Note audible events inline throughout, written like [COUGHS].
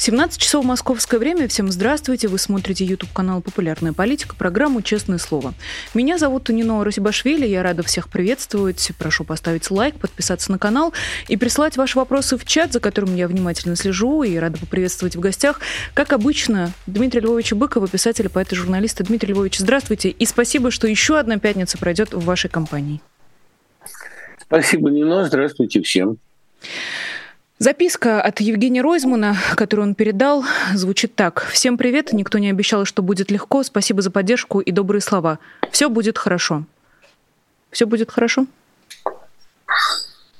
17 часов московское время. Всем здравствуйте. Вы смотрите YouTube канал «Популярная политика», программу «Честное слово». Меня зовут Тунино Русибашвили. Я рада всех приветствовать. Прошу поставить лайк, подписаться на канал и присылать ваши вопросы в чат, за которым я внимательно слежу. И рада поприветствовать в гостях, как обычно, Дмитрия Львовича Быкова, писателя, поэта, журналиста. Дмитрий Львович, здравствуйте. И спасибо, что еще одна пятница пройдет в вашей компании. Спасибо, Нино. Здравствуйте всем. Записка от Евгения Ройзмана, которую он передал, звучит так. «Всем привет. Никто не обещал, что будет легко. Спасибо за поддержку и добрые слова. Все будет хорошо». Все будет хорошо?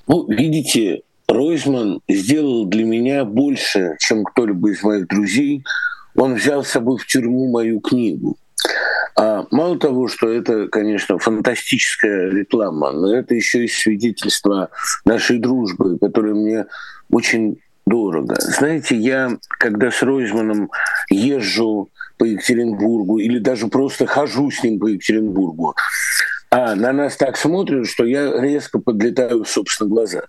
Ну, видите, Ройзман сделал для меня больше, чем кто-либо из моих друзей. Он взял с собой в тюрьму мою книгу. А мало того, что это, конечно, фантастическая реклама, но это еще и свидетельство нашей дружбы, которая мне очень дорого. Знаете, я, когда с Ройзманом езжу по Екатеринбургу или даже просто хожу с ним по Екатеринбургу, а на нас так смотрят, что я резко подлетаю в собственных глазах.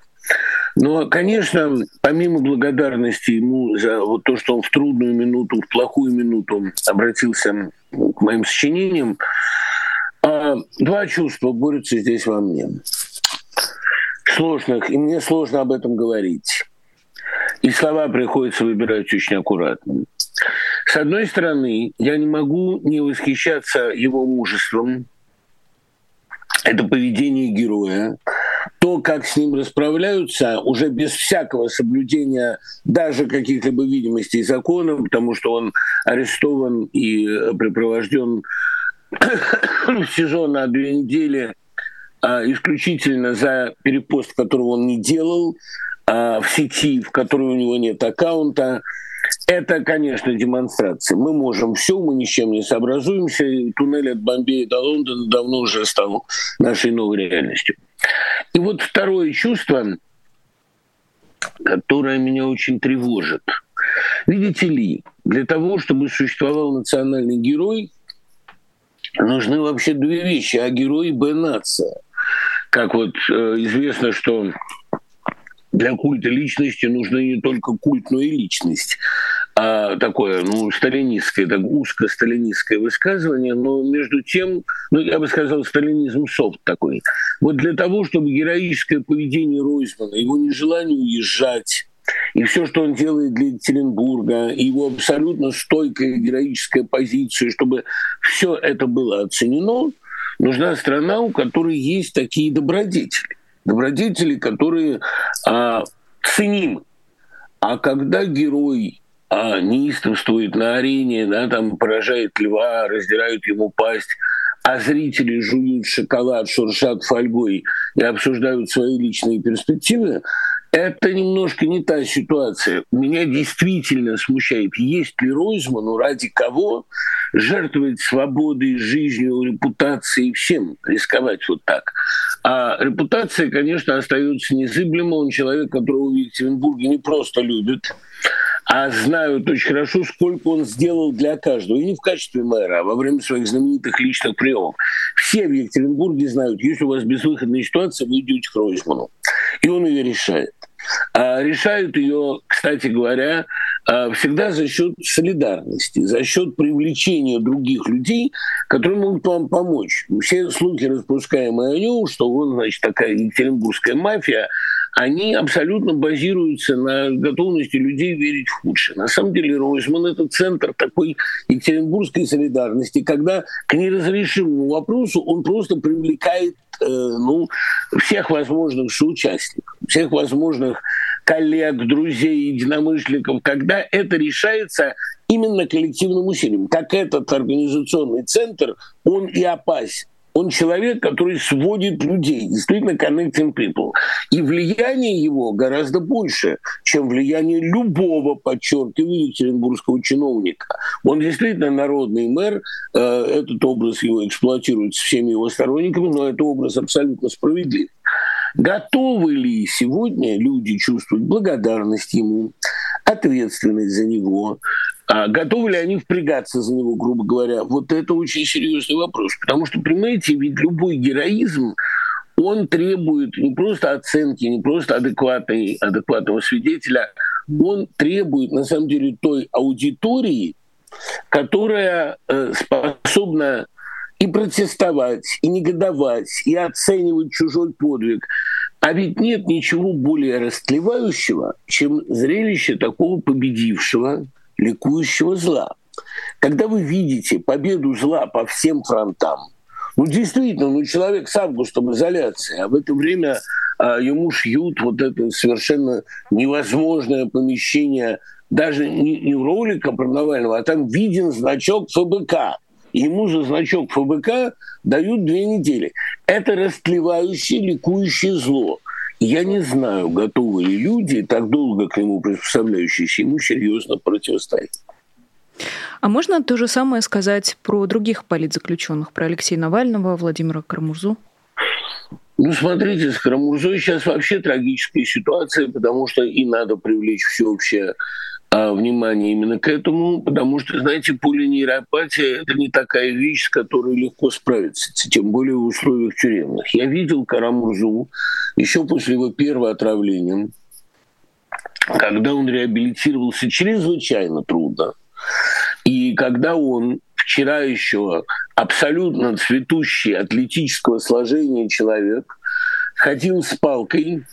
Но, конечно, помимо благодарности ему за вот то, что он в трудную минуту, в плохую минуту обратился к моим сочинениям, а, два чувства борются здесь во мне. Сложных, и мне сложно об этом говорить. И слова приходится выбирать очень аккуратно. С одной стороны, я не могу не восхищаться его мужеством. Это поведение героя. То, как с ним расправляются, уже без всякого соблюдения даже каких-либо видимостей закона, потому что он арестован и припровожден в сезон на две недели а, исключительно за перепост, которого он не делал, а, в сети, в которой у него нет аккаунта. Это, конечно, демонстрация. Мы можем все, мы ни с чем не сообразуемся. И туннель от Бомбея до Лондона давно уже стал нашей новой реальностью. И вот второе чувство, которое меня очень тревожит. Видите ли, для того, чтобы существовал национальный герой, нужны вообще две вещи. А герой Б нация. Как вот э, известно, что для культа личности нужна не только культ, но и личность. А такое, ну, сталинистское, так узко сталинистское высказывание, но между тем, ну, я бы сказал, сталинизм софт такой. Вот для того, чтобы героическое поведение Ройзмана, его нежелание уезжать, и все, что он делает для Екатеринбурга, его абсолютно стойкая героическая позиция, чтобы все это было оценено, нужна страна, у которой есть такие добродетели добродетели, которые а, ценимы. А когда герой а, неистовствует на арене, да, там поражает льва, раздирают ему пасть, а зрители жуют шоколад, шуршат фольгой и обсуждают свои личные перспективы, это немножко не та ситуация. Меня действительно смущает, есть ли Ройзману ради кого жертвовать свободой, жизнью, репутацией, всем рисковать вот так. А репутация, конечно, остается незыблема. Он человек, которого в Екатеринбурге не просто любят, а знают очень хорошо, сколько он сделал для каждого. И не в качестве мэра, а во время своих знаменитых личных приемов. Все в Екатеринбурге знают, если у вас безвыходная ситуация, вы идете к Ройзману. И он ее решает. А решают ее, кстати говоря, а, всегда за счет солидарности, за счет привлечения других людей, которые могут вам помочь. Все слухи, распускаемые о нем, что он, значит, такая екатеринбургская мафия, они абсолютно базируются на готовности людей верить в худшее. На самом деле Ройзман – это центр такой екатеринбургской солидарности, когда к неразрешимому вопросу он просто привлекает э, ну, всех возможных соучастников, всех возможных коллег, друзей, единомышленников, когда это решается именно коллективным усилием. Как этот организационный центр, он и опасен. Он человек, который сводит людей, действительно connecting people. И влияние его гораздо больше, чем влияние любого, подчеркиваю, екатеринбургского чиновника. Он действительно народный мэр, э, этот образ его эксплуатируется всеми его сторонниками, но это образ абсолютно справедлив. Готовы ли сегодня люди чувствовать благодарность ему, ответственность за него, А готовы ли они впрягаться за него, грубо говоря? Вот это очень серьезный вопрос. Потому что, понимаете, ведь любой героизм, он требует не просто оценки, не просто адекватной, адекватного свидетеля, он требует, на самом деле, той аудитории, которая э, способна и протестовать, и негодовать, и оценивать чужой подвиг. А ведь нет ничего более растлевающего, чем зрелище такого победившего, ликующего зла. Когда вы видите победу зла по всем фронтам, ну, действительно, ну, человек с августа в изоляции, а в это время а, ему шьют вот это совершенно невозможное помещение, даже не, не ролика про Навального, а там виден значок ФБК ему за значок ФБК дают две недели. Это растлевающее, ликующее зло. Я не знаю, готовы ли люди, так долго к нему приспособляющиеся, ему серьезно противостоять. А можно то же самое сказать про других политзаключенных, про Алексея Навального, Владимира Карамурзу? Ну, смотрите, с Карамурзой сейчас вообще трагическая ситуация, потому что и надо привлечь всеобщее внимание именно к этому, потому что, знаете, полинейропатия – это не такая вещь, с которой легко справиться, тем более в условиях тюремных. Я видел Карамурзу еще после его первого отравления, когда он реабилитировался чрезвычайно трудно, и когда он вчера еще абсолютно цветущий атлетического сложения человек ходил с палкой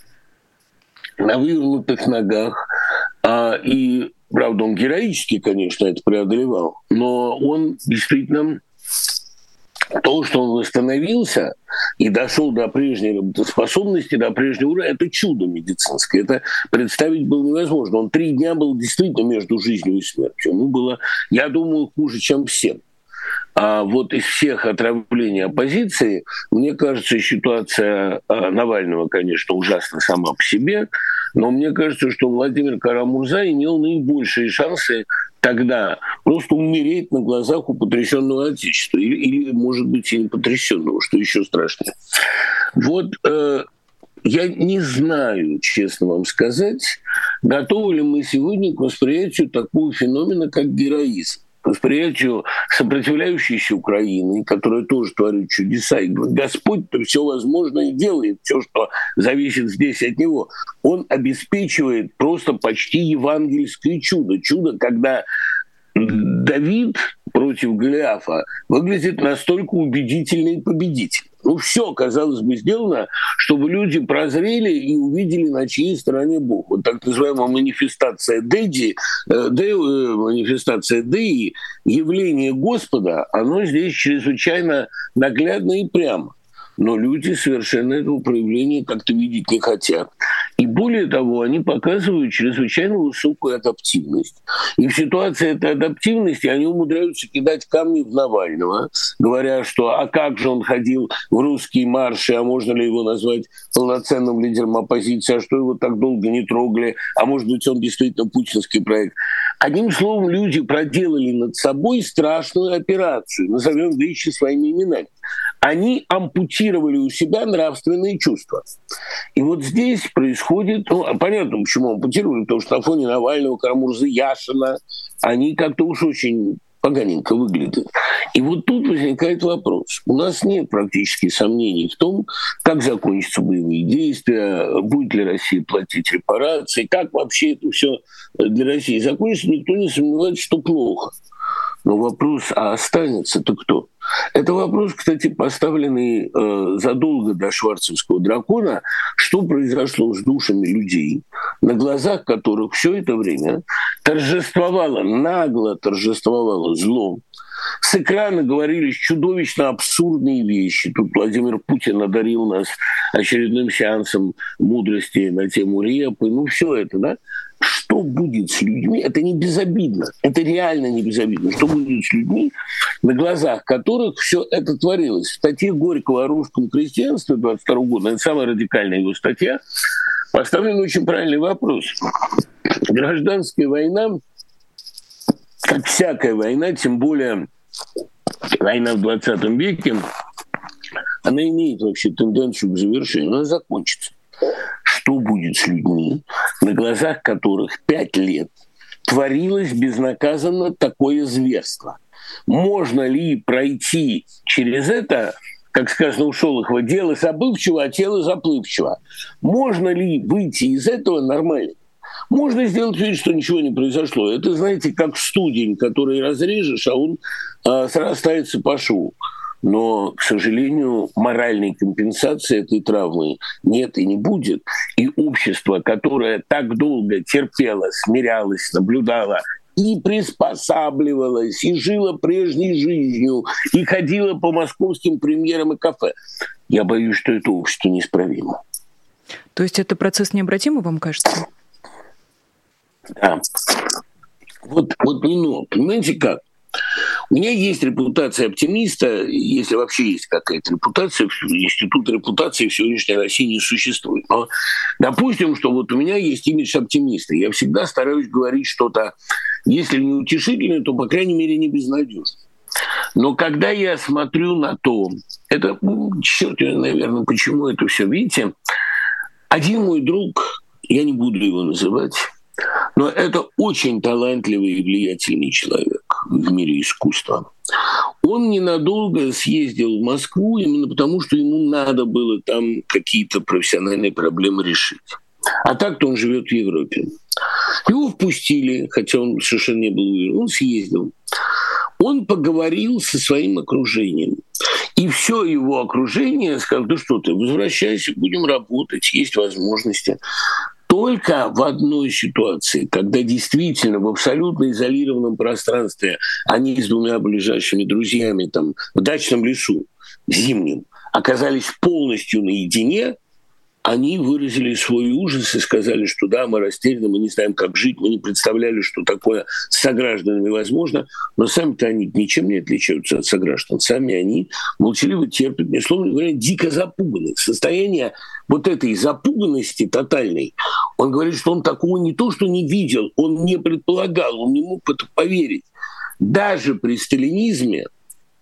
на вывернутых ногах, а, и, правда, он героически, конечно, это преодолевал, но он действительно то, что он восстановился и дошел до прежней работоспособности, до прежнего уровня, это чудо медицинское. Это представить было невозможно. Он три дня был действительно между жизнью и смертью. Ему было, я думаю, хуже, чем всем. А вот из всех отравлений оппозиции, мне кажется, ситуация а, Навального, конечно, ужасна сама по себе, но мне кажется, что Владимир Карамурза имел наибольшие шансы тогда просто умереть на глазах у потрясенного Отечества. Или, или может быть, и не потрясенного, что еще страшнее. Вот э, я не знаю, честно вам сказать, готовы ли мы сегодня к восприятию такого феномена, как героизм восприятию сопротивляющейся Украины, которая тоже творит чудеса. И Господь-то все возможное делает, все, что зависит здесь от Него. Он обеспечивает просто почти евангельское чудо. Чудо, когда Давид против Голиафа выглядит настолько убедительный победитель. Ну, все, казалось бы, сделано, чтобы люди прозрели и увидели, на чьей стороне Бог. Вот так называемая манифестация Деди, э, де, э, манифестация Деи, явление Господа, оно здесь чрезвычайно наглядно и прямо но люди совершенно этого проявления как-то видеть не хотят. И более того, они показывают чрезвычайно высокую адаптивность. И в ситуации этой адаптивности они умудряются кидать камни в Навального, говоря, что а как же он ходил в русские марши, а можно ли его назвать полноценным лидером оппозиции, а что его так долго не трогали, а может быть он действительно путинский проект. Одним словом, люди проделали над собой страшную операцию, назовем вещи своими именами они ампутировали у себя нравственные чувства. И вот здесь происходит, ну, понятно, почему ампутировали, потому что на фоне Навального, Карамурзы, Яшина, они как-то уж очень поганенько выглядят. И вот тут возникает вопрос. У нас нет практически сомнений в том, как закончатся боевые действия, будет ли Россия платить репарации, как вообще это все для России закончится. Никто не сомневается, что плохо. Но вопрос, а останется-то кто? Это вопрос, кстати, поставленный э, задолго до шварцевского дракона. Что произошло с душами людей, на глазах которых все это время торжествовало, нагло торжествовало зло, с экрана говорились чудовищно абсурдные вещи. Тут Владимир Путин одарил нас очередным сеансом мудрости на тему репы. Ну, все это, да? Что будет с людьми, это не безобидно, это реально не безобидно, что будет с людьми, на глазах которых все это творилось. В статье Горького о русском крестьянстве 22 года, это самая радикальная его статья, поставлен очень правильный вопрос. Гражданская война, как всякая война, тем более война в 20 веке, она имеет вообще тенденцию к завершению, она закончится что будет с людьми, на глазах которых пять лет творилось безнаказанно такое зверство. Можно ли пройти через это, как сказано у Шолохова, дело забывчиво, а тело заплывчиво? Можно ли выйти из этого нормально? Можно сделать вид, что ничего не произошло. Это, знаете, как студень, который разрежешь, а он э, срастается по шву но, к сожалению, моральной компенсации этой травмы нет и не будет. И общество, которое так долго терпело, смирялось, наблюдало и приспосабливалось, и жило прежней жизнью, и ходило по московским премьерам и кафе. Я боюсь, что это общество неисправимо. То есть это процесс необратимый, вам кажется? Да. Вот, вот не но. Понимаете как? У меня есть репутация оптимиста, если вообще есть какая-то репутация, институт репутации в сегодняшней России не существует. Но допустим, что вот у меня есть имидж оптимиста. Я всегда стараюсь говорить что-то, если не утешительное, то, по крайней мере, не безнадежное. Но когда я смотрю на то, это, ну, черт, наверное, почему это все, видите, один мой друг, я не буду его называть, но это очень талантливый и влиятельный человек в мире искусства. Он ненадолго съездил в Москву именно потому, что ему надо было там какие-то профессиональные проблемы решить. А так-то он живет в Европе. Его впустили, хотя он совершенно не был уверен. Он съездил. Он поговорил со своим окружением. И все его окружение сказал, да что ты, возвращайся, будем работать, есть возможности только в одной ситуации, когда действительно в абсолютно изолированном пространстве они с двумя ближайшими друзьями там, в дачном лесу зимнем оказались полностью наедине – они выразили свой ужас и сказали, что да, мы растеряны, мы не знаем, как жить, мы не представляли, что такое с согражданами возможно, но сами-то они ничем не отличаются от сограждан. Сами они молчаливо терпят, мне словно говоря, дико запуганы. Состояние вот этой запуганности тотальной, он говорит, что он такого не то, что не видел, он не предполагал, он не мог это поверить. Даже при сталинизме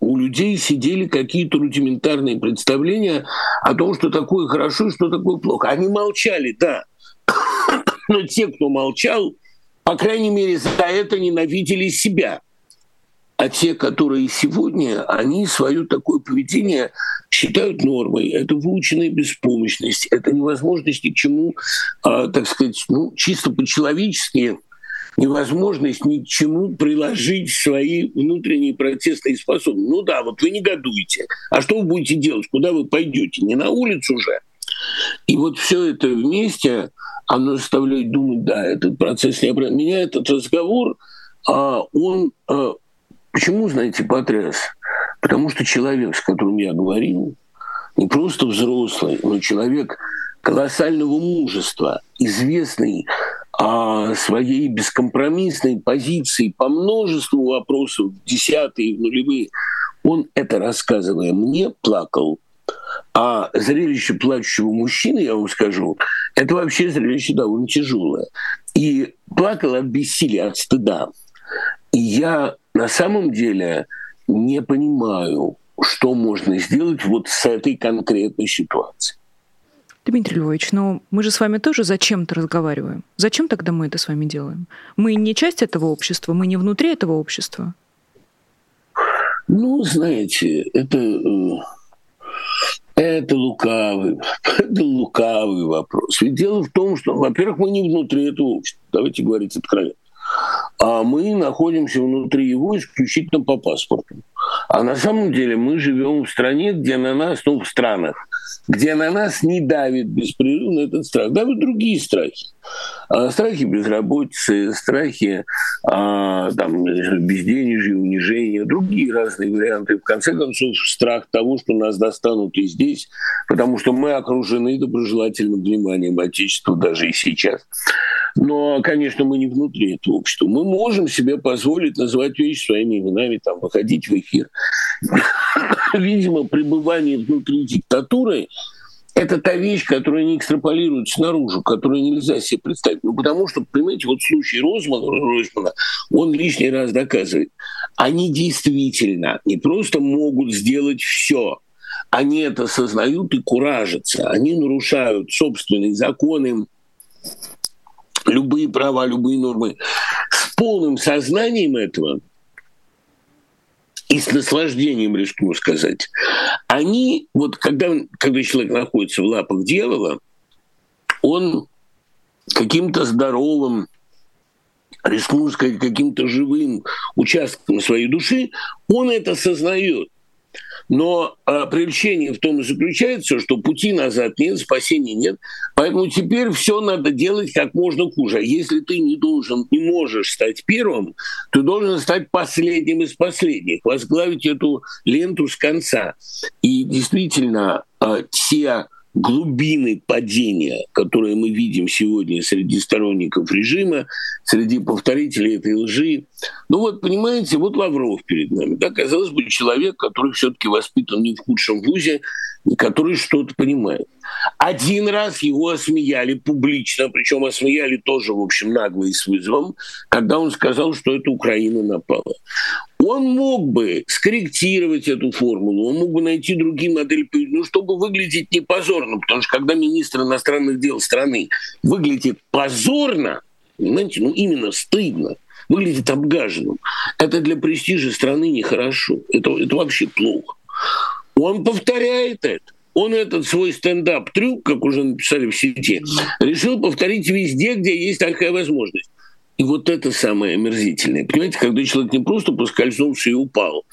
у людей сидели какие-то рудиментарные представления о том, что такое хорошо и что такое плохо. Они молчали, да. [COUGHS] Но те, кто молчал, по крайней мере, за это ненавидели себя. А те, которые сегодня, они свое такое поведение считают нормой. Это выученная беспомощность, это невозможность ни к чему, а, так сказать, ну, чисто по-человечески невозможность ни к чему приложить свои внутренние протестные способности. Ну да, вот вы негодуете. А что вы будете делать? Куда вы пойдете? Не на улицу же. И вот все это вместе, оно заставляет думать, да, этот процесс не обратно. Меня этот разговор, а, он а, почему, знаете, потряс? Потому что человек, с которым я говорил, не просто взрослый, но человек колоссального мужества, известный а своей бескомпромиссной позиции по множеству вопросов, десятые, нулевые, он это рассказывая мне, плакал. А зрелище плачущего мужчины, я вам скажу, это вообще зрелище довольно тяжелое. И плакал от бессилия, от стыда. И я на самом деле не понимаю, что можно сделать вот с этой конкретной ситуацией. Дмитрий Львович, но мы же с вами тоже зачем-то разговариваем. Зачем тогда мы это с вами делаем? Мы не часть этого общества, мы не внутри этого общества. Ну, знаете, это, э, это лукавый, [LAUGHS] это лукавый вопрос. Ведь дело в том, что, во-первых, мы не внутри этого общества. Давайте говорить откровенно. А мы находимся внутри его исключительно по паспорту. А на самом деле мы живем в стране, где на нас, ну, в странах, где на нас не давит беспрерывно этот страх. Давят другие страхи. А, страхи безработицы, страхи а, там, безденежья, унижения, другие разные варианты. В конце концов, страх того, что нас достанут и здесь, потому что мы окружены доброжелательным вниманием Отечества даже и сейчас. Но, конечно, мы не внутри этого общества. Мы можем себе позволить называть вещи своими именами, там, выходить в эфир. [COUGHS] Видимо, пребывание внутри диктатуры это та вещь, которая не экстраполируется снаружи, которую нельзя себе представить. Ну, потому что, понимаете, вот случай Розмана, Ройсмана, он лишний раз доказывает. Они действительно не просто могут сделать все, они это осознают и куражатся. Они нарушают собственные законы, любые права, любые нормы полным сознанием этого и с наслаждением, рискну сказать, они, вот когда, когда человек находится в лапах дьявола, он каким-то здоровым, рискну сказать, каким-то живым участком своей души, он это сознает. Но а, привлечение в том и заключается, что пути назад нет, спасения нет. Поэтому теперь все надо делать как можно хуже. Если ты не должен, не можешь стать первым, ты должен стать последним из последних, возглавить эту ленту с конца. И действительно, а, те глубины падения, которые мы видим сегодня среди сторонников режима, среди повторителей этой лжи. Ну вот, понимаете, вот Лавров перед нами. Да, казалось бы, человек, который все таки воспитан не в худшем вузе, который что-то понимает. Один раз его осмеяли публично, причем осмеяли тоже, в общем, нагло и с вызовом, когда он сказал, что это Украина напала. Он мог бы скорректировать эту формулу, он мог бы найти другие модели, ну, чтобы выглядеть не позорно, потому что когда министр иностранных дел страны выглядит позорно, понимаете, ну именно стыдно, выглядит обгаженным, это для престижа страны нехорошо, это, это вообще плохо. Он повторяет это. Он этот свой стендап-трюк, как уже написали в сети, решил повторить везде, где есть такая возможность. И вот это самое омерзительное. Понимаете, когда человек не просто поскользнулся и упал,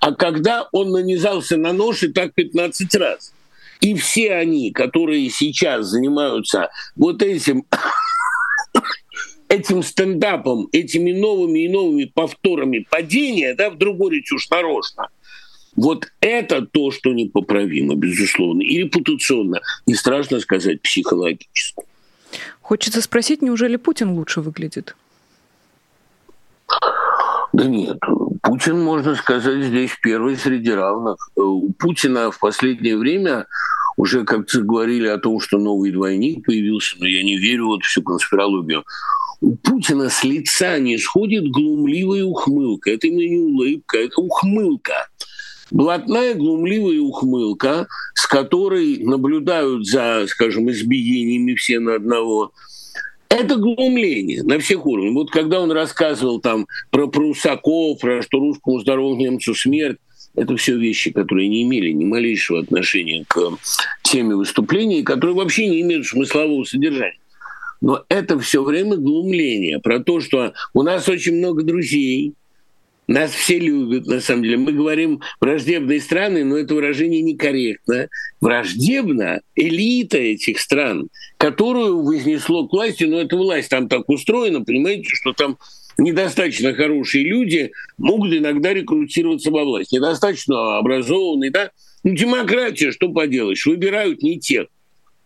а когда он нанизался на нож и так 15 раз. И все они, которые сейчас занимаются вот этим [COUGHS] этим стендапом, этими новыми и новыми повторами падения, да, вдруг говорить уж нарочно, вот это то, что непоправимо, безусловно, и репутационно, и страшно сказать, психологически. Хочется спросить, неужели Путин лучше выглядит? Да нет, Путин, можно сказать, здесь первый среди равных. У Путина в последнее время уже как-то говорили о том, что новый двойник появился, но я не верю в всю конспирологию. У Путина с лица не сходит глумливая ухмылка. Это именно не улыбка, это ухмылка блатная глумливая ухмылка, с которой наблюдают за, скажем, избиениями все на одного. Это глумление на всех уровнях. Вот когда он рассказывал там про прусаков, про что русскому здоровому немцу смерть, это все вещи, которые не имели ни малейшего отношения к теме выступления, которые вообще не имеют смыслового содержания. Но это все время глумление про то, что у нас очень много друзей, нас все любят, на самом деле. Мы говорим враждебные страны, но это выражение некорректно. Враждебна элита этих стран, которую вознесло к власти, но эта власть там так устроена, понимаете, что там недостаточно хорошие люди могут иногда рекрутироваться во власть. Недостаточно образованные, да? Ну, демократия, что поделаешь, выбирают не тех.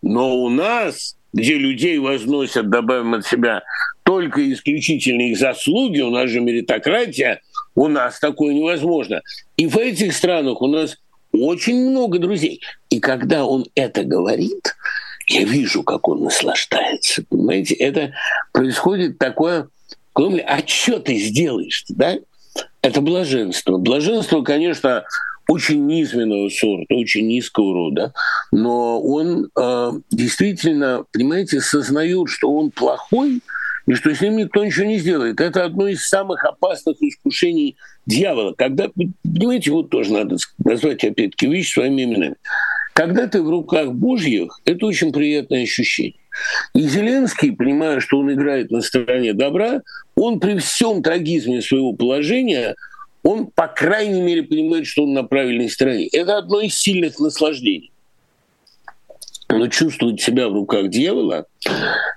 Но у нас, где людей возносят, добавим от себя, только исключительно их заслуги, у нас же меритократия – у нас такое невозможно. И в этих странах у нас очень много друзей. И когда он это говорит, я вижу, как он наслаждается. Понимаете, это происходит такое... А что ты сделаешь да? Это блаженство. Блаженство, конечно, очень низменного сорта, очень низкого рода, но он э, действительно, понимаете, сознает, что он плохой, и что с ним никто ничего не сделает. Это одно из самых опасных искушений дьявола. Когда, понимаете, вот тоже надо назвать опять-таки вещи своими именами. Когда ты в руках Божьих, это очень приятное ощущение. И Зеленский, понимая, что он играет на стороне добра, он при всем трагизме своего положения, он, по крайней мере, понимает, что он на правильной стороне. Это одно из сильных наслаждений но чувствовать себя в руках дьявола,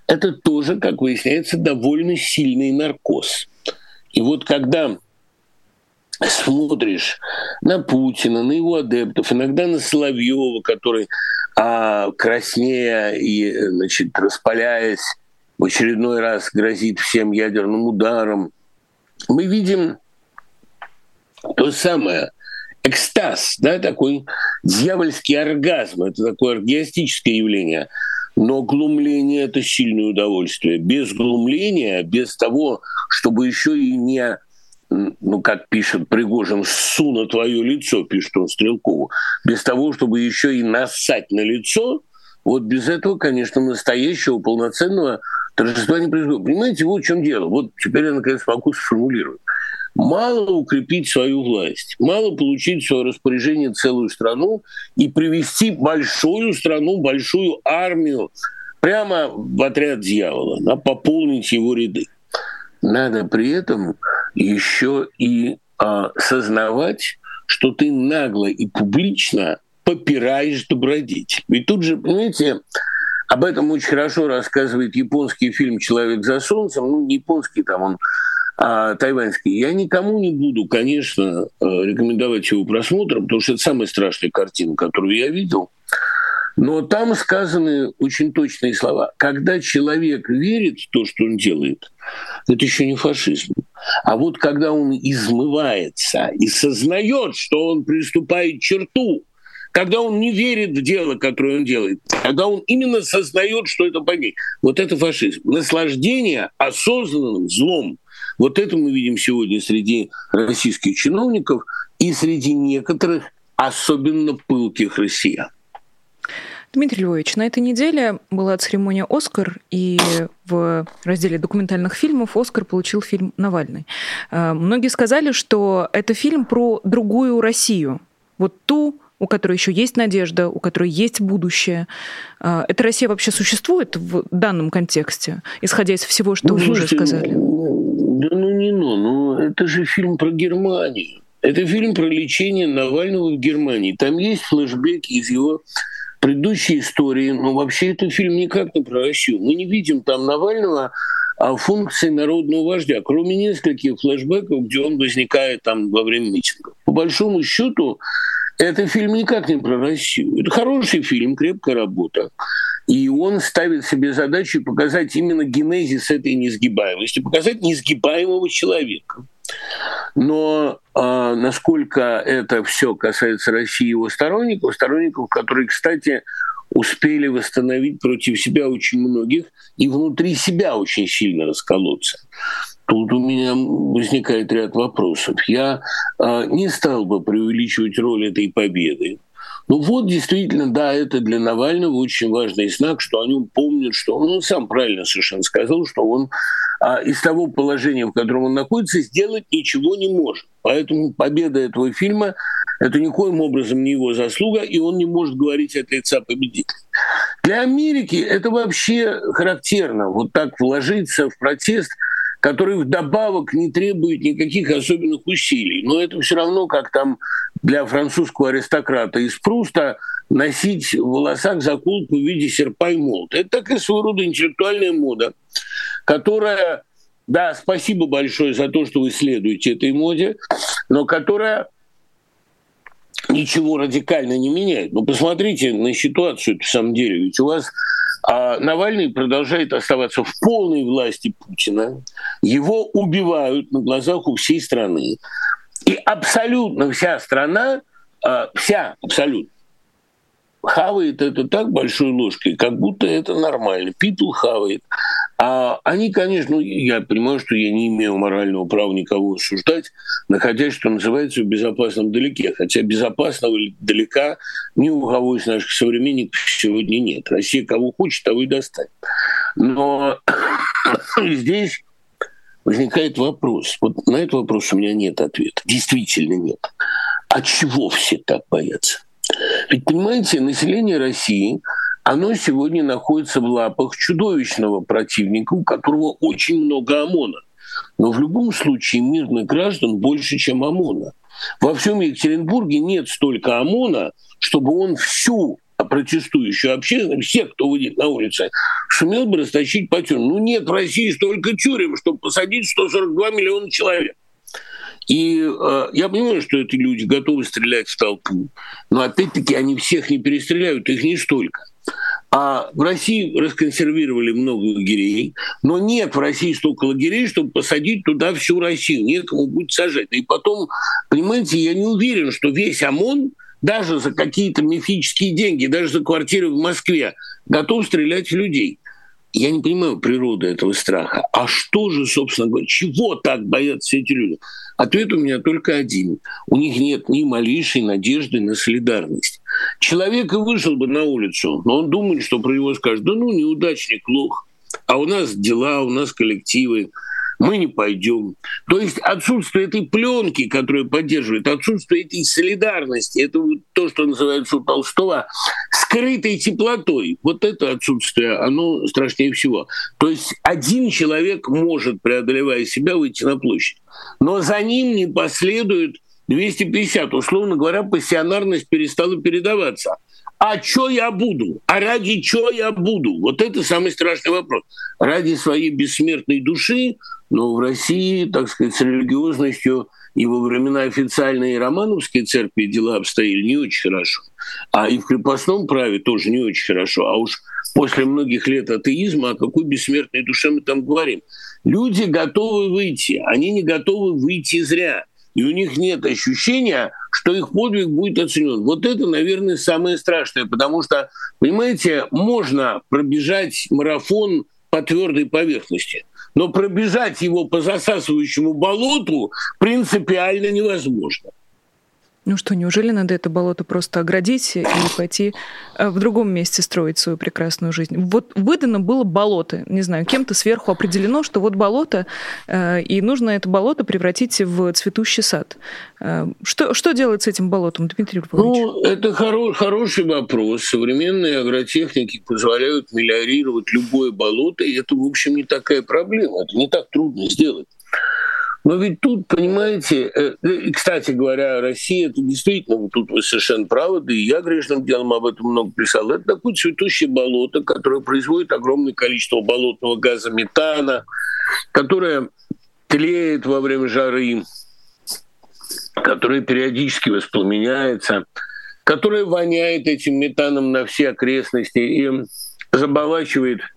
это тоже, как выясняется, довольно сильный наркоз. И вот когда смотришь на Путина, на его адептов, иногда на Соловьева, который а, краснея и значит, распаляясь, в очередной раз грозит всем ядерным ударом, мы видим то самое – экстаз, да, такой дьявольский оргазм, это такое оргиастическое явление. Но глумление – это сильное удовольствие. Без глумления, без того, чтобы еще и не, ну, как пишет Пригожин, ссу на твое лицо, пишет он Стрелкову, без того, чтобы еще и насать на лицо, вот без этого, конечно, настоящего полноценного Торжества не происходит. Понимаете, вот в чем дело. Вот теперь я наконец могу сформулировать. Мало укрепить свою власть, мало получить в свое распоряжение целую страну и привести большую страну, большую армию прямо в отряд дьявола, да, пополнить его ряды. Надо при этом еще и а, сознавать, что ты нагло и публично попираешь добродетель. Ведь тут же, понимаете, об этом очень хорошо рассказывает японский фильм «Человек за солнцем». Ну, не японский там он, а тайваньский. Я никому не буду, конечно, э, рекомендовать его просмотр, потому что это самая страшная картина, которую я видел. Но там сказаны очень точные слова. Когда человек верит в то, что он делает, это еще не фашизм. А вот когда он измывается и сознает, что он приступает к черту, когда он не верит в дело, которое он делает, когда он именно сознает, что это богиня. Вот это фашизм. Наслаждение осознанным злом. Вот это мы видим сегодня среди российских чиновников и среди некоторых особенно пылких россиян. Дмитрий Львович, на этой неделе была церемония «Оскар», и в разделе документальных фильмов «Оскар» получил фильм «Навальный». Э, многие сказали, что это фильм про другую Россию, вот ту, у которой еще есть надежда, у которой есть будущее. А, эта Россия вообще существует в данном контексте, исходя из всего, что ну, вы уже сказали? Да ну не ну, ну это же фильм про Германию. Это фильм про лечение Навального в Германии. Там есть флешбеки из его предыдущей истории, но вообще это фильм никак не про Россию. Мы не видим там Навального а функции народного вождя, кроме нескольких флешбеков, где он возникает там во время митингов. По большому счету, это фильм никак не про Россию. Это хороший фильм, крепкая работа. И он ставит себе задачу показать именно генезис этой несгибаемости, показать несгибаемого человека. Но э, насколько это все касается России и его сторонников, сторонников, которые, кстати, успели восстановить против себя очень многих и внутри себя очень сильно расколоться. Тут у меня возникает ряд вопросов. Я э, не стал бы преувеличивать роль этой победы. Ну вот, действительно, да, это для Навального очень важный знак, что о нем помнят, что он, он сам правильно совершенно сказал, что он а, из того положения, в котором он находится, сделать ничего не может. Поэтому победа этого фильма – это никоим образом не его заслуга, и он не может говорить от лица победителя. Для Америки это вообще характерно, вот так вложиться в протест – который вдобавок не требует никаких особенных усилий. Но это все равно, как там для французского аристократа из Пруста носить в волосах заколку в виде серпа и молота. Это такая своего рода интеллектуальная мода, которая, да, спасибо большое за то, что вы следуете этой моде, но которая ничего радикально не меняет. Но посмотрите на ситуацию, в самом деле. Ведь у вас а Навальный продолжает оставаться в полной власти Путина. Его убивают на глазах у всей страны. И абсолютно вся страна, а, вся абсолютно, хавает это так большой ложкой, как будто это нормально. People хавает. А они, конечно, ну, я понимаю, что я не имею морального права никого осуждать, находясь, что называется, в безопасном далеке. Хотя безопасного далека ни у кого из наших современников сегодня нет. Россия кого хочет, того и достанет. Но [COUGHS] здесь возникает вопрос. Вот на этот вопрос у меня нет ответа. Действительно нет. А чего все так боятся? Ведь, понимаете, население России оно сегодня находится в лапах чудовищного противника, у которого очень много ОМОНа. Но в любом случае мирных граждан больше, чем ОМОНа. Во всем Екатеринбурге нет столько ОМОНа, чтобы он всю протестующую общественность, всех, кто выйдет на улице, сумел бы растащить по тюрьмам. Ну нет в России столько тюрем, чтобы посадить 142 миллиона человек. И э, я понимаю, что эти люди готовы стрелять в толпу, но опять-таки они всех не перестреляют, их не столько. А в России расконсервировали много лагерей, но нет в России столько лагерей, чтобы посадить туда всю Россию. Некому будет сажать. И потом, понимаете, я не уверен, что весь ОМОН даже за какие-то мифические деньги, даже за квартиры в Москве, готов стрелять в людей. Я не понимаю природы этого страха. А что же, собственно говоря, чего так боятся эти люди? Ответ у меня только один. У них нет ни малейшей надежды на солидарность. Человек и вышел бы на улицу, но он думает, что про него скажут, да ну, неудачник, лох. а у нас дела, у нас коллективы, мы не пойдем. То есть отсутствие этой пленки, которая поддерживает, отсутствие этой солидарности, это вот то, что называется у Толстого скрытой теплотой. Вот это отсутствие, оно страшнее всего. То есть один человек может, преодолевая себя, выйти на площадь. Но за ним не последует 250. Условно говоря, пассионарность перестала передаваться. А что я буду? А ради чего я буду? Вот это самый страшный вопрос. Ради своей бессмертной души но в России, так сказать, с религиозностью и во времена официальной романовской церкви дела обстояли не очень хорошо. А и в крепостном праве тоже не очень хорошо. А уж после многих лет атеизма, о какой бессмертной душе мы там говорим? Люди готовы выйти, они не готовы выйти зря. И у них нет ощущения, что их подвиг будет оценен. Вот это, наверное, самое страшное, потому что, понимаете, можно пробежать марафон по твердой поверхности – но пробежать его по засасывающему болоту принципиально невозможно. Ну что, неужели надо это болото просто оградить и пойти э, в другом месте строить свою прекрасную жизнь? Вот выдано было болото, не знаю, кем-то сверху определено, что вот болото, э, и нужно это болото превратить в цветущий сад. Э, что, что делать с этим болотом, Дмитрий Львович? Ну, это хоро- хороший вопрос. Современные агротехники позволяют мелиорировать любое болото, и это, в общем, не такая проблема. Это не так трудно сделать. Но ведь тут, понимаете, э, кстати говоря, Россия, это действительно, тут вы совершенно правы, да и я грешным делом об этом много писал, это такое цветущее болото, которое производит огромное количество болотного газа метана, которое тлеет во время жары, которое периодически воспламеняется, которое воняет этим метаном на все окрестности и заболачивает –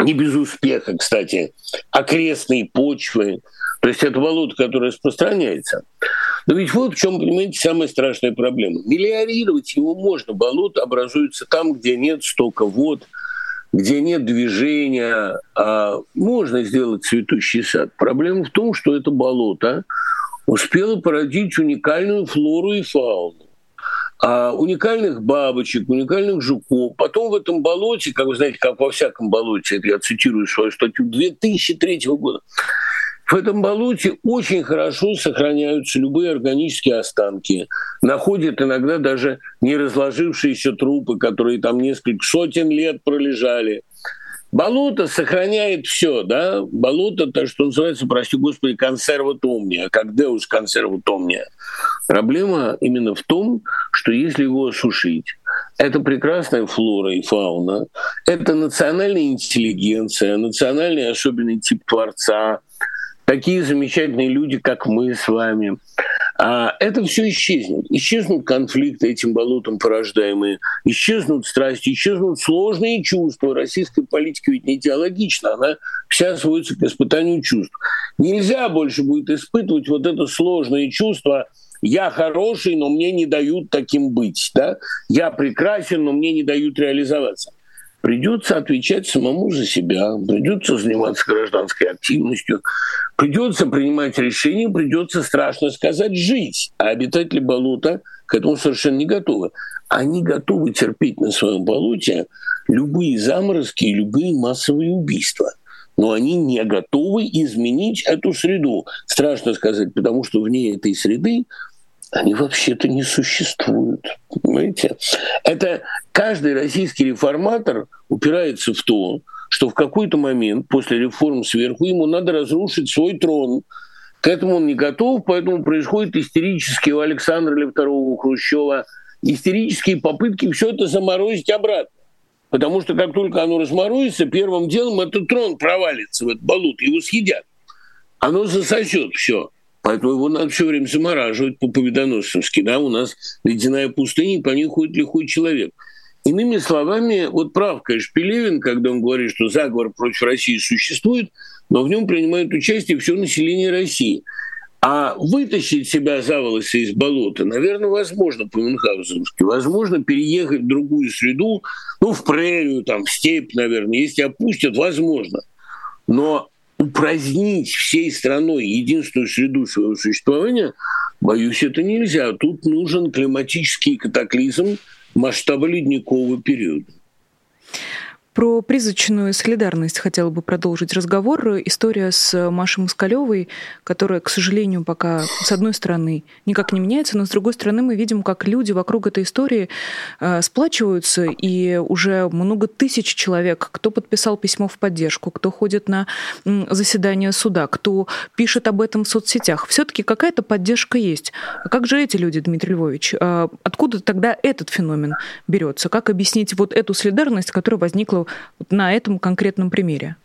не без успеха, кстати, окрестные почвы. То есть это болото, которое распространяется. Но ведь вот в чем, понимаете, самая страшная проблема. Мелиорировать его можно. Болото образуется там, где нет стока вод, где нет движения. А можно сделать цветущий сад. Проблема в том, что это болото успело породить уникальную флору и фауну а, уникальных бабочек, уникальных жуков. Потом в этом болоте, как вы знаете, как во всяком болоте, это я цитирую свою статью 2003 года, в этом болоте очень хорошо сохраняются любые органические останки. Находят иногда даже не разложившиеся трупы, которые там несколько сотен лет пролежали. Болото сохраняет все, да? Болото, то, что называется, прости господи, консерватомния, как деус консерватомния. Проблема именно в том, что если его осушить, это прекрасная флора и фауна, это национальная интеллигенция, национальный особенный тип творца, такие замечательные люди, как мы с вами. А это все исчезнет. Исчезнут конфликты этим болотом порождаемые, исчезнут страсти, исчезнут сложные чувства. Российская политика ведь не идеологична, она вся сводится к испытанию чувств. Нельзя больше будет испытывать вот это сложное чувство я хороший, но мне не дают таким быть. Да? Я прекрасен, но мне не дают реализоваться придется отвечать самому за себя, придется заниматься гражданской активностью, придется принимать решения, придется, страшно сказать, жить. А обитатели болота к этому совершенно не готовы. Они готовы терпеть на своем болоте любые заморозки и любые массовые убийства. Но они не готовы изменить эту среду. Страшно сказать, потому что вне этой среды они вообще-то не существуют. Понимаете? Это каждый российский реформатор упирается в то, что в какой-то момент после реформ сверху ему надо разрушить свой трон. К этому он не готов, поэтому происходит истерические у Александра или второго у Хрущева истерические попытки все это заморозить обратно. Потому что как только оно разморозится, первым делом этот трон провалится в этот болот, его съедят. Оно засосет все. Поэтому его надо все время замораживать по победоносцевски. Да? У нас ледяная пустыня, по ней ходит лихой человек. Иными словами, вот прав, конечно, Пелевин, когда он говорит, что заговор против России существует, но в нем принимает участие все население России. А вытащить себя за волосы из болота, наверное, возможно по-мюнхгаузенски. Возможно переехать в другую среду, ну, в прерию, там, в степь, наверное. Если опустят, возможно. Но упразднить всей страной единственную среду своего существования, боюсь, это нельзя. Тут нужен климатический катаклизм масштаба ледникового периода. Про призрачную солидарность хотела бы продолжить разговор. История с Машей Москалевой, которая, к сожалению, пока, с одной стороны, никак не меняется, но с другой стороны, мы видим, как люди вокруг этой истории э, сплачиваются, и уже много тысяч человек, кто подписал письмо в поддержку, кто ходит на заседания суда, кто пишет об этом в соцсетях. Все-таки какая-то поддержка есть. А как же эти люди, Дмитрий Львович? Э, откуда тогда этот феномен берется? Как объяснить вот эту солидарность, которая возникла на этом конкретном примере?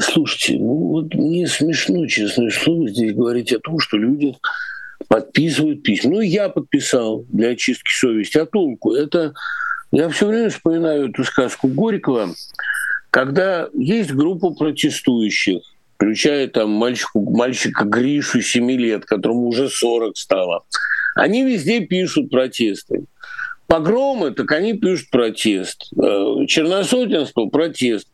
Слушайте, ну вот мне смешно, честное слово, здесь говорить о том, что люди подписывают письма. Ну, я подписал для очистки совести. А толку? Это я все время вспоминаю эту сказку Горького, когда есть группа протестующих, включая там мальчику, мальчика Гришу 7 лет, которому уже 40 стало. Они везде пишут протесты. Погромы, так они пишут протест. Э, черносотенство – протест.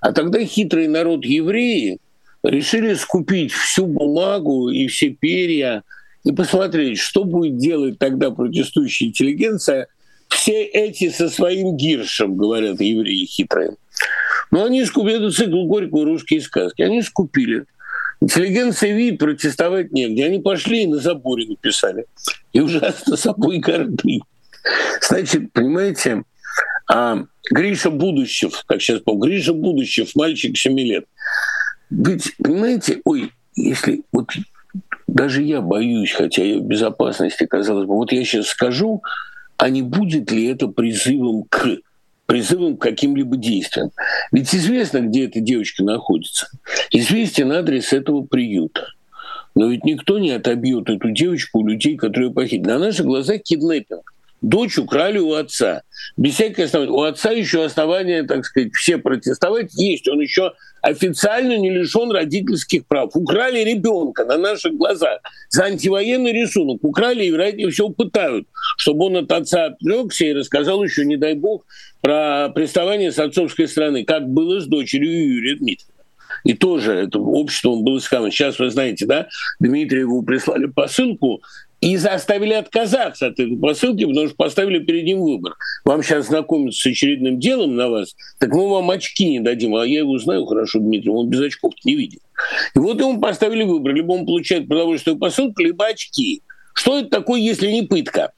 А тогда хитрый народ евреи решили скупить всю бумагу и все перья и посмотреть, что будет делать тогда протестующая интеллигенция. Все эти со своим гиршем, говорят евреи хитрые. Но они скупили, это цикл Горького «Русские сказки», они скупили. Интеллигенция видит, протестовать негде. Они пошли и на заборе написали. И ужасно собой горды. Значит, понимаете, а, Гриша Будущев, как сейчас помню, Гриша Будущев, мальчик 7 лет. Ведь, понимаете, ой, если вот даже я боюсь, хотя я в безопасности, казалось бы, вот я сейчас скажу, а не будет ли это призывом к призывом к каким-либо действиям. Ведь известно, где эта девочка находится. Известен адрес этого приюта. Но ведь никто не отобьет эту девочку у людей, которые похитили. На наших глазах киднеппинг дочь украли у отца. Без всяких оснований. У отца еще основания, так сказать, все протестовать есть. Он еще официально не лишен родительских прав. Украли ребенка на наших глазах за антивоенный рисунок. Украли и, вероятнее всего, пытают, чтобы он от отца отрекся и рассказал еще, не дай бог, про приставание с отцовской стороны, как было с дочерью Юрия Дмитриевна. И тоже это обществом было сказано. Сейчас вы знаете, да, Дмитриеву прислали посылку, и заставили отказаться от этой посылки, потому что поставили перед ним выбор. Вам сейчас знакомиться с очередным делом на вас, так мы вам очки не дадим. А я его знаю хорошо, Дмитрий, он без очков не видит. И вот ему поставили выбор. Либо он получает продовольственную посылку, либо очки. Что это такое, если не пытка?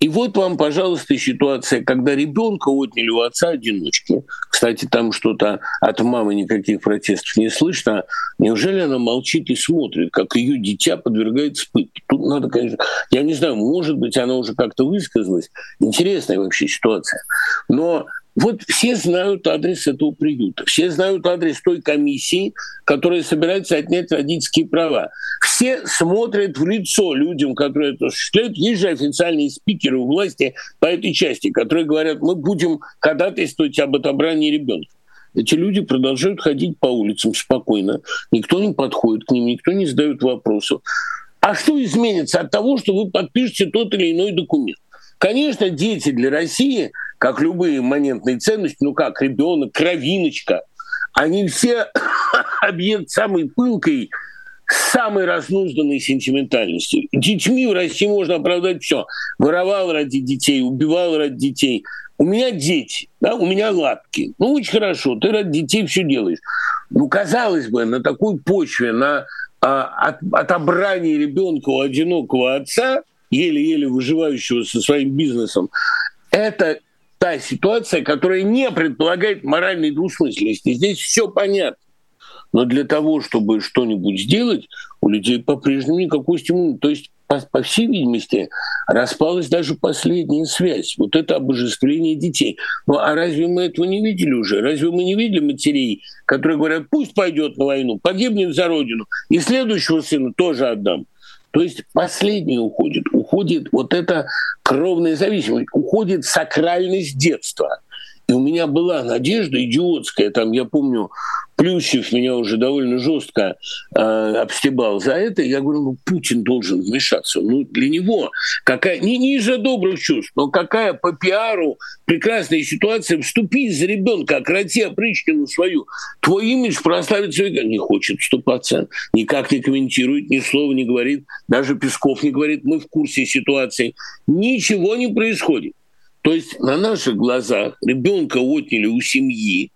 И вот вам, пожалуйста, ситуация, когда ребенка отняли у отца одиночки. Кстати, там что-то от мамы никаких протестов не слышно. Неужели она молчит и смотрит, как ее дитя подвергается пытке? Тут надо, конечно, я не знаю, может быть, она уже как-то высказалась. Интересная вообще ситуация. Но вот все знают адрес этого приюта, все знают адрес той комиссии, которая собирается отнять родительские права. Все смотрят в лицо людям, которые это осуществляют. Есть же официальные спикеры у власти по этой части, которые говорят, мы будем ходатайствовать об отобрании ребенка. Эти люди продолжают ходить по улицам спокойно, никто не подходит к ним, никто не задает вопросов. А что изменится от того, что вы подпишете тот или иной документ? Конечно, дети для России, как любые моментные ценности, ну как ребенок, кровиночка, они все [COUGHS] объект самой пылкой, самой разнузданной сентиментальности. Детьми в России можно оправдать все. Воровал ради детей, убивал ради детей. У меня дети, да, у меня лапки. Ну, очень хорошо, ты ради детей все делаешь. Ну, казалось бы, на такой почве, на а, от, отобрании ребенка у одинокого отца, еле-еле выживающего со своим бизнесом, это та ситуация, которая не предполагает моральной двусмысленности. Здесь все понятно. Но для того, чтобы что-нибудь сделать, у людей по-прежнему никакой стимула. То есть, по, по всей видимости, распалась даже последняя связь. Вот это обожествление детей. Ну а разве мы этого не видели уже? Разве мы не видели матерей, которые говорят, пусть пойдет на войну, погибнет за родину, и следующего сына тоже отдам. То есть последний уходит, уходит вот эта кровная зависимость, уходит сакральность детства. И у меня была надежда идиотская, там, я помню, Плющев меня уже довольно жестко э, обстебал за это. Я говорю, ну Путин должен вмешаться. Ну для него какая не, не из-за добрых чувств, но какая по пиару прекрасная ситуация вступить за ребенка, окроти опричнину свою. Твой имидж прославится не хочет вступаться, никак не комментирует, ни слова не говорит, даже Песков не говорит, мы в курсе ситуации. Ничего не происходит. То есть на наших глазах ребенка отняли у семьи,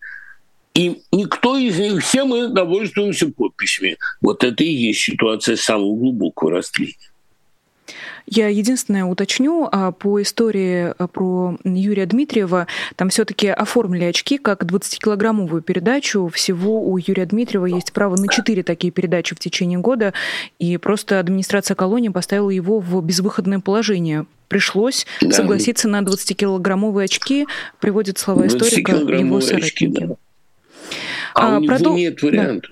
и никто из них, все мы довольствуемся подписями. Вот это и есть ситуация самого глубокого растления. Я единственное уточню, а, по истории а, про Юрия Дмитриева, там все-таки оформили очки как 20-килограммовую передачу. Всего у Юрия Дмитриева есть право на 4 такие передачи в течение года, и просто администрация колонии поставила его в безвыходное положение пришлось да. согласиться на 20-килограммовые очки, приводит слова историка его соратники. Очки, да. А, а у него продол... нет вариантов.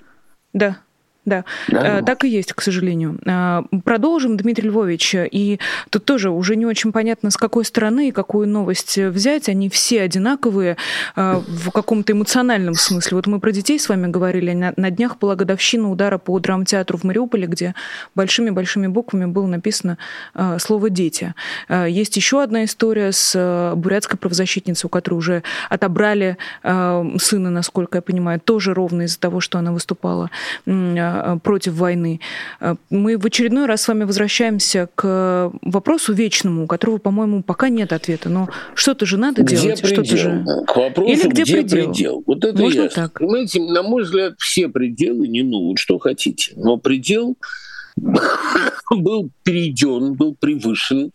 Да. да. Да, да. Э, так и есть, к сожалению. Э, продолжим, Дмитрий Львович. И тут тоже уже не очень понятно, с какой стороны и какую новость взять. Они все одинаковые э, в каком-то эмоциональном смысле. Вот мы про детей с вами говорили. На днях была годовщина удара по драмтеатру в Мариуполе, где большими-большими буквами было написано слово «дети». Есть еще одна история с бурятской правозащитницей, у которой уже отобрали сына, насколько я понимаю, тоже ровно из-за того, что она выступала Э, против войны. Э, мы в очередной раз с вами возвращаемся к вопросу вечному, у которого, по-моему, пока нет ответа. Но что-то же надо где делать. Что-то же... К вопросу, Или где, где предел? предел? Вот это Можно ясно. так? Понимаете, на мой взгляд, все пределы не ну, что хотите. Но предел [COUGHS] был перейден, был превышен,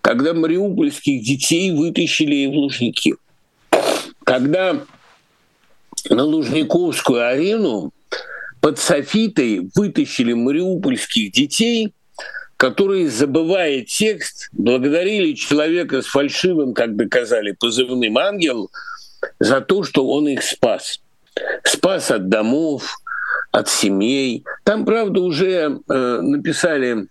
когда мариупольских детей вытащили в Лужники. Когда на Лужниковскую арену под софитой вытащили мариупольских детей, которые, забывая текст, благодарили человека с фальшивым, как доказали, позывным «ангел» за то, что он их спас. Спас от домов, от семей. Там, правда, уже э, написали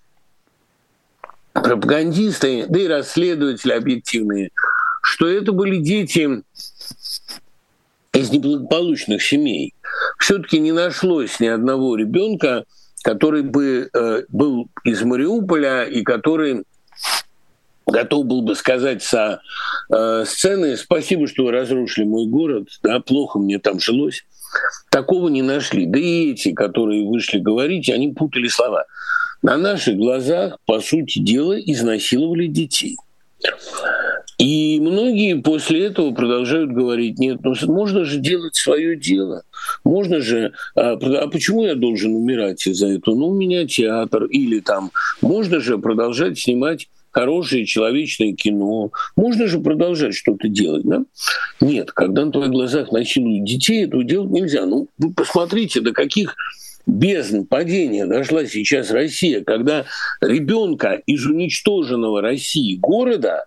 пропагандисты, да и расследователи объективные, что это были дети из неблагополучных семей. Все-таки не нашлось ни одного ребенка, который бы э, был из Мариуполя и который готов был бы сказать со э, сцены «Спасибо, что вы разрушили мой город, да, плохо мне там жилось». Такого не нашли. Да и эти, которые вышли говорить, они путали слова. На наших глазах, по сути дела, изнасиловали детей. И многие после этого продолжают говорить, нет, ну можно же делать свое дело. Можно же, а, а почему я должен умирать из-за этого? Ну, у меня театр. Или там, можно же продолжать снимать хорошее человечное кино. Можно же продолжать что-то делать, да? Нет, когда на твоих глазах насилуют детей, этого делать нельзя. Ну, вы посмотрите, до каких бездн падения дошла сейчас Россия, когда ребенка из уничтоженного России города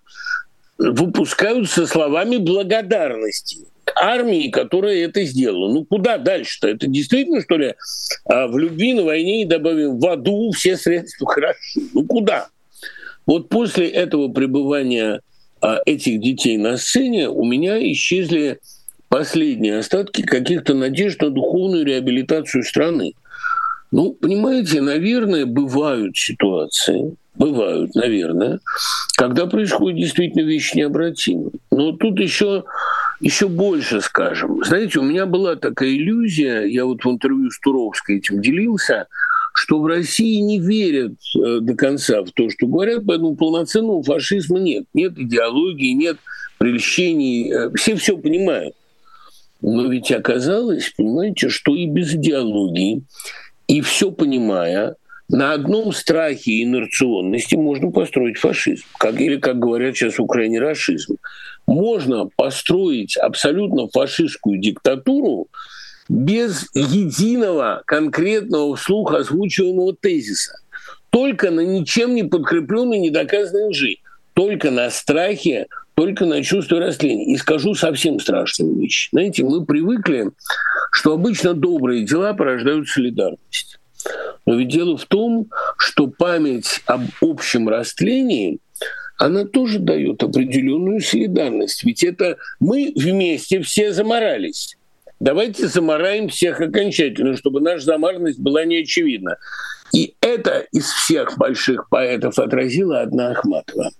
выпускают со словами благодарности армии, которая это сделала. Ну куда дальше-то? Это действительно, что ли, а, в любви на войне и добавим в аду все средства хороши? Ну куда? Вот после этого пребывания а, этих детей на сцене у меня исчезли последние остатки каких-то надежд на духовную реабилитацию страны. Ну, понимаете, наверное, бывают ситуации, бывают, наверное, когда происходит действительно вещь необратимая. Но тут еще еще больше скажем. Знаете, у меня была такая иллюзия, я вот в интервью с Туровской этим делился, что в России не верят э, до конца в то, что говорят, поэтому полноценного фашизма нет. Нет идеологии, нет прельщений, э, все все понимают. Но ведь оказалось, понимаете, что и без идеологии, и все понимая, на одном страхе и инерционности можно построить фашизм, как, или, как говорят сейчас в Украине, расизм. Можно построить абсолютно фашистскую диктатуру без единого конкретного вслух озвучиваемого тезиса. Только на ничем не подкрепленной, недоказанной лжи. Только на страхе, только на чувстве растления. И скажу совсем страшную вещь. Знаете, мы привыкли, что обычно добрые дела порождают солидарность. Но ведь дело в том, что память об общем растлении она тоже дает определенную солидарность. Ведь это мы вместе все заморались. Давайте замораем всех окончательно, чтобы наша замарность была неочевидна. И это из всех больших поэтов отразила одна Ахматова.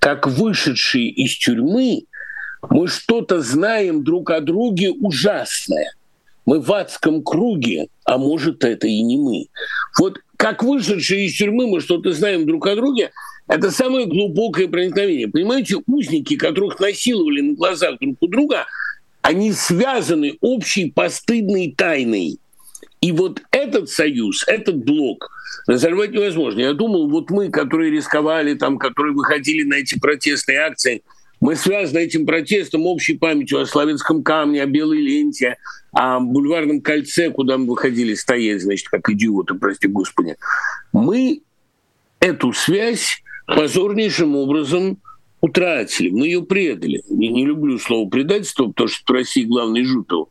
Как вышедшие из тюрьмы, мы что-то знаем друг о друге ужасное. Мы в адском круге, а может, это и не мы. Вот как вышедшие из тюрьмы мы что-то знаем друг о друге, это самое глубокое проникновение. Понимаете, узники, которых насиловали на глазах друг у друга, они связаны общей постыдной тайной. И вот этот союз, этот блок разорвать невозможно. Я думал, вот мы, которые рисковали, там, которые выходили на эти протестные акции, мы связаны этим протестом общей памятью о славянском камне, о белой ленте, о бульварном кольце, куда мы выходили стоять, значит, как идиоты, прости господи. Мы эту связь позорнейшим образом утратили, мы ее предали. Я не люблю слово предательство, потому что в России главный жутов.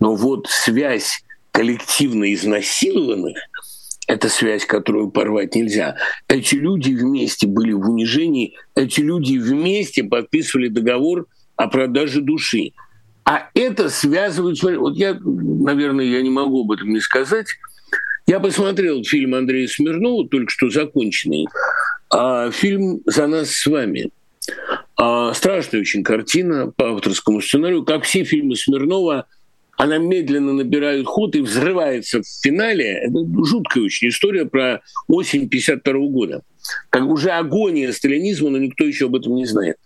Но вот связь коллективно изнасилованных – это связь, которую порвать нельзя. Эти люди вместе были в унижении, эти люди вместе подписывали договор о продаже души. А это связывает... Вот я, наверное, я не могу об этом не сказать. Я посмотрел фильм Андрея Смирнова, только что законченный, а фильм «За нас с вами». А, страшная очень картина по авторскому сценарию. Как все фильмы Смирнова, она медленно набирает ход и взрывается в финале. Это жуткая очень история про осень 52 года. Как уже агония сталинизма, но никто еще об этом не знает.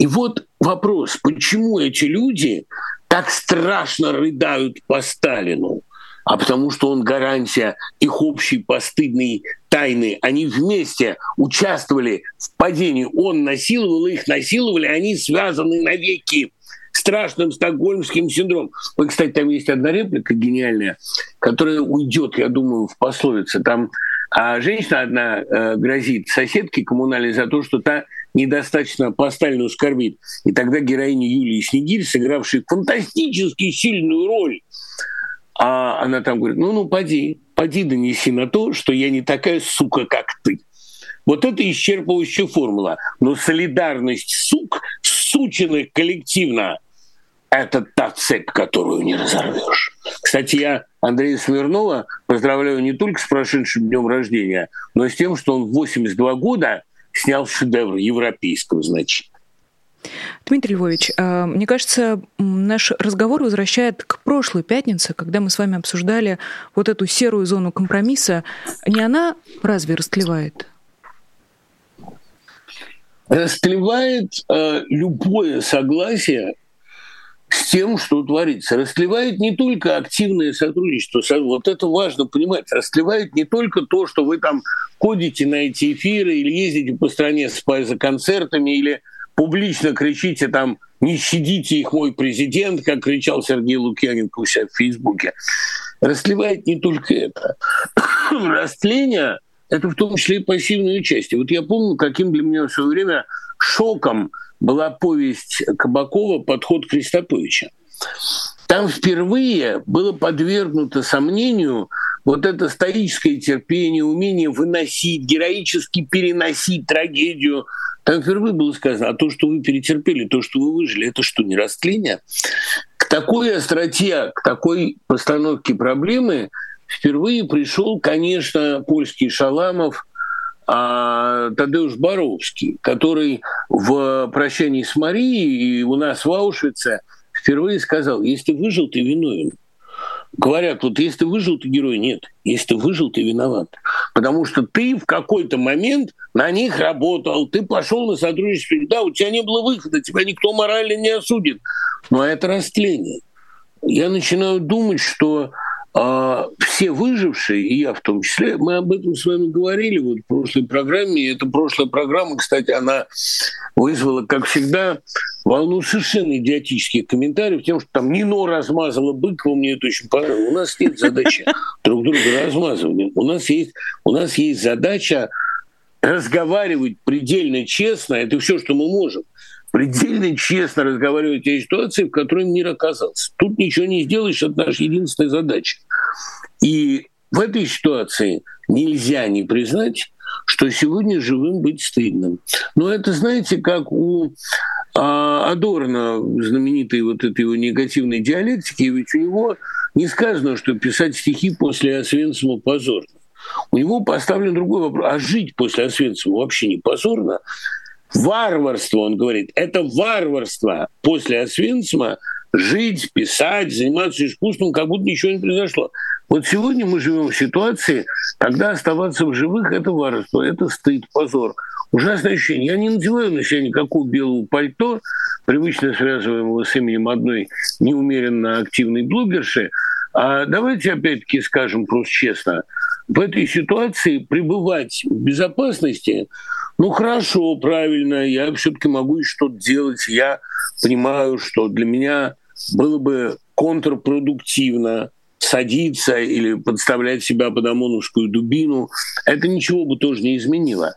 И вот вопрос, почему эти люди так страшно рыдают по Сталину? а потому что он гарантия их общей постыдной тайны. Они вместе участвовали в падении. Он насиловал их, насиловали, они связаны навеки страшным стокгольмским синдромом. Ой, кстати, там есть одна реплика гениальная, которая уйдет, я думаю, в пословице. Там а женщина одна э, грозит соседке коммунальной за то, что та недостаточно по Сталину скорбит. И тогда героиня Юлии Снегирь, сыгравшая фантастически сильную роль а она там говорит, ну, ну, поди, поди донеси на то, что я не такая сука, как ты. Вот это исчерпывающая формула. Но солидарность сук, сученных коллективно, это та цепь, которую не разорвешь. Кстати, я Андрея Смирнова поздравляю не только с прошедшим днем рождения, но и с тем, что он в 82 года снял шедевр европейского значения. Дмитрий Львович, а, мне кажется, наш разговор возвращает к прошлой пятнице, когда мы с вами обсуждали вот эту серую зону компромисса. Не она разве растлевает? Растлевает э, любое согласие с тем, что творится. Растлевает не только активное сотрудничество, вот это важно понимать, растлевает не только то, что вы там ходите на эти эфиры или ездите по стране за концертами или публично кричите там «не щадите их, мой президент», как кричал Сергей Лукьяненко у себя в Фейсбуке, растлевает не только это. [COUGHS] Растление — это в том числе и пассивное участие. Вот я помню, каким для меня в свое время шоком была повесть Кабакова «Подход Крестоповича». Там впервые было подвергнуто сомнению вот это стоическое терпение, умение выносить, героически переносить трагедию, там впервые было сказано, а то, что вы перетерпели, то, что вы выжили, это что, не растление? К такой остроте, к такой постановке проблемы впервые пришел, конечно, польский Шаламов, а Тадеуш Боровский, который в «Прощании с Марией» и у нас в Аушвице впервые сказал, если выжил, ты виновен говорят, вот если ты выжил, ты герой. Нет, если ты выжил, ты виноват. Потому что ты в какой-то момент на них работал, ты пошел на сотрудничество, да, у тебя не было выхода, тебя никто морально не осудит. Но это растление. Я начинаю думать, что а все выжившие, и я в том числе, мы об этом с вами говорили вот в прошлой программе. И эта прошлая программа, кстати, она вызвала, как всегда, волну совершенно идиотических комментариев, тем, что там Нино размазала Быкова, мне это очень понравилось. У нас нет задачи [LAUGHS] друг друга размазывания. У нас есть, у нас есть задача разговаривать предельно честно, это все, что мы можем предельно честно разговаривать о ситуации, в которой мир оказался. Тут ничего не сделаешь, это наша единственная задача. И в этой ситуации нельзя не признать, что сегодня живым быть стыдно. Но это, знаете, как у а, Адорна, знаменитой вот этой его негативной диалектики, ведь у него не сказано, что писать стихи после Освенцима позорно. У него поставлен другой вопрос. А жить после Освенцима вообще не позорно? Варварство, он говорит, это варварство после Освенцима жить, писать, заниматься искусством, как будто ничего не произошло. Вот сегодня мы живем в ситуации, когда оставаться в живых – это варварство, это стыд, позор. ужасное ощущение. Я не надеваю на себя никакого белого пальто, привычно связываемого с именем одной неумеренно активной блогерши. А давайте опять-таки скажем просто честно, в этой ситуации пребывать в безопасности, ну хорошо, правильно, я все-таки могу что-то делать, я понимаю, что для меня было бы контрпродуктивно садиться или подставлять себя под ОМОНовскую дубину, это ничего бы тоже не изменило.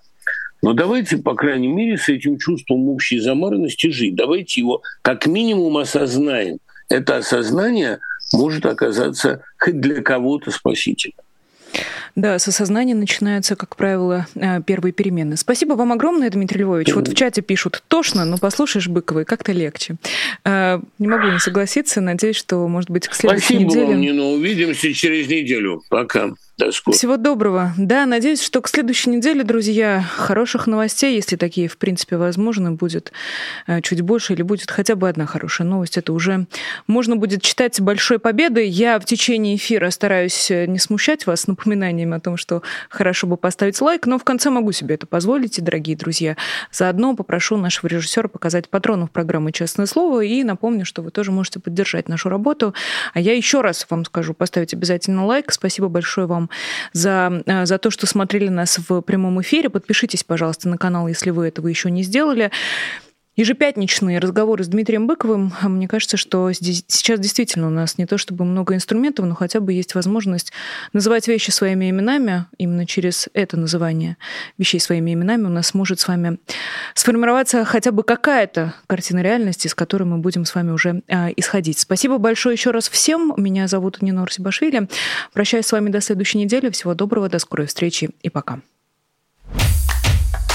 Но давайте, по крайней мере, с этим чувством общей замаранности жить. Давайте его как минимум осознаем. Это осознание может оказаться хоть для кого-то спасительным. Да, с осознания начинаются, как правило, э, первые перемены. Спасибо вам огромное, Дмитрий Львович. Вот в чате пишут «тошно, но послушаешь Быковой, как-то легче». Э, не могу не согласиться. Надеюсь, что, может быть, к следующей Спасибо неделе... Спасибо вам, Нина. Увидимся через неделю. Пока. До скорого. Всего доброго. Да, надеюсь, что к следующей неделе, друзья, хороших новостей, если такие, в принципе, возможны, будет э, чуть больше или будет хотя бы одна хорошая новость. Это уже можно будет читать большой победой. Я в течение эфира стараюсь не смущать вас напоминанием о том, что хорошо бы поставить лайк, но в конце могу себе это позволить, и, дорогие друзья. Заодно попрошу нашего режиссера показать патронов программы «Честное слово» и напомню, что вы тоже можете поддержать нашу работу. А я еще раз вам скажу, поставить обязательно лайк. Спасибо большое вам за, э, за то, что смотрели нас в прямом эфире. Подпишитесь, пожалуйста, на канал, если вы этого еще не сделали. Ежепятничные разговоры с Дмитрием Быковым. Мне кажется, что здесь, сейчас действительно у нас не то чтобы много инструментов, но хотя бы есть возможность называть вещи своими именами. Именно через это называние вещей своими именами у нас может с вами сформироваться хотя бы какая-то картина реальности, с которой мы будем с вами уже э, исходить. Спасибо большое еще раз всем. Меня зовут Нина Урсибашвили. Прощаюсь с вами до следующей недели. Всего доброго, до скорой встречи и пока.